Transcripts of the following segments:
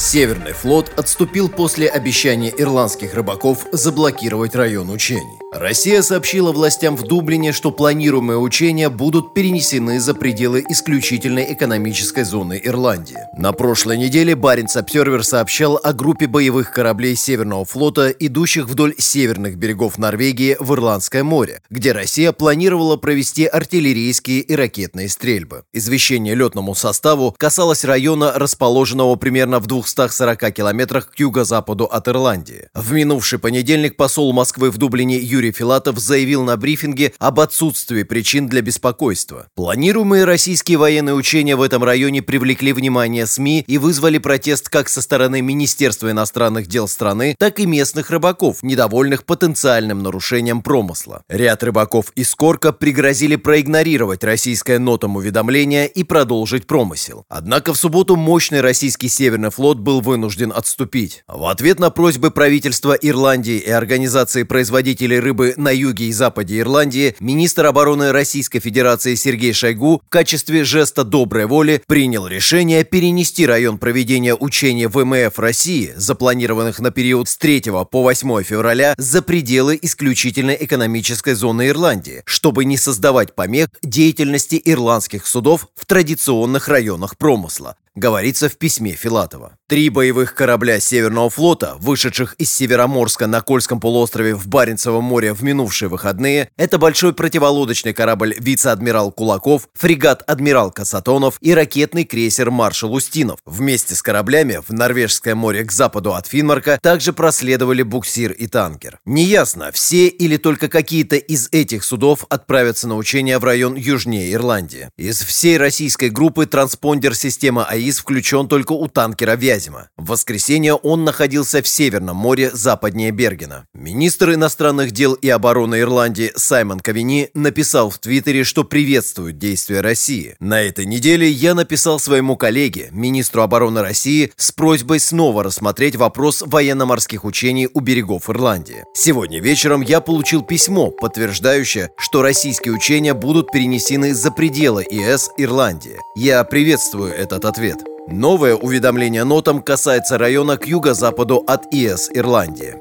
Северный флот отступил после обещания ирландских рыбаков заблокировать район учений. Россия сообщила властям в Дублине, что планируемые учения будут перенесены за пределы исключительной экономической зоны Ирландии. На прошлой неделе Баренц Обсервер сообщал о группе боевых кораблей Северного флота, идущих вдоль северных берегов Норвегии в Ирландское море, где Россия планировала провести артиллерийские и ракетные стрельбы. Извещение летному составу касалось района, расположенного примерно в 240 километрах к юго-западу от Ирландии. В минувший понедельник посол Москвы в Дублине Юрий Филатов заявил на брифинге об отсутствии причин для беспокойства. Планируемые российские военные учения в этом районе привлекли внимание СМИ и вызвали протест как со стороны Министерства иностранных дел страны, так и местных рыбаков, недовольных потенциальным нарушением промысла. Ряд рыбаков из Корка пригрозили проигнорировать российское нотом уведомление и продолжить промысел. Однако в субботу мощный российский Северный флот был вынужден отступить. В ответ на просьбы правительства Ирландии и организации производителей рыбы на юге и западе Ирландии, министр обороны Российской Федерации Сергей Шойгу в качестве жеста доброй воли принял решение перенести район проведения учений ВМФ России, запланированных на период с 3 по 8 февраля, за пределы исключительной экономической зоны Ирландии, чтобы не создавать помех деятельности ирландских судов в традиционных районах промысла говорится в письме Филатова. Три боевых корабля Северного флота, вышедших из Североморска на Кольском полуострове в Баренцевом море в минувшие выходные, это большой противолодочный корабль вице-адмирал Кулаков, фрегат адмирал Касатонов и ракетный крейсер маршал Устинов. Вместе с кораблями в Норвежское море к западу от Финмарка также проследовали буксир и танкер. Неясно, все или только какие-то из этих судов отправятся на учения в район южнее Ирландии. Из всей российской группы транспондер системы АИС ИС включен только у танкера «Вязьма». В воскресенье он находился в Северном море западнее Бергена. Министр иностранных дел и обороны Ирландии Саймон Кавини написал в Твиттере, что приветствует действия России. На этой неделе я написал своему коллеге, министру обороны России, с просьбой снова рассмотреть вопрос военно-морских учений у берегов Ирландии. Сегодня вечером я получил письмо, подтверждающее, что российские учения будут перенесены за пределы ИС Ирландии. Я приветствую этот ответ. Новое уведомление нотам касается района к юго-западу от ИС Ирландии.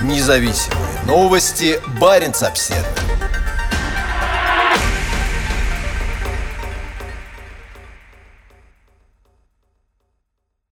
Независимые новости. Барин обседный.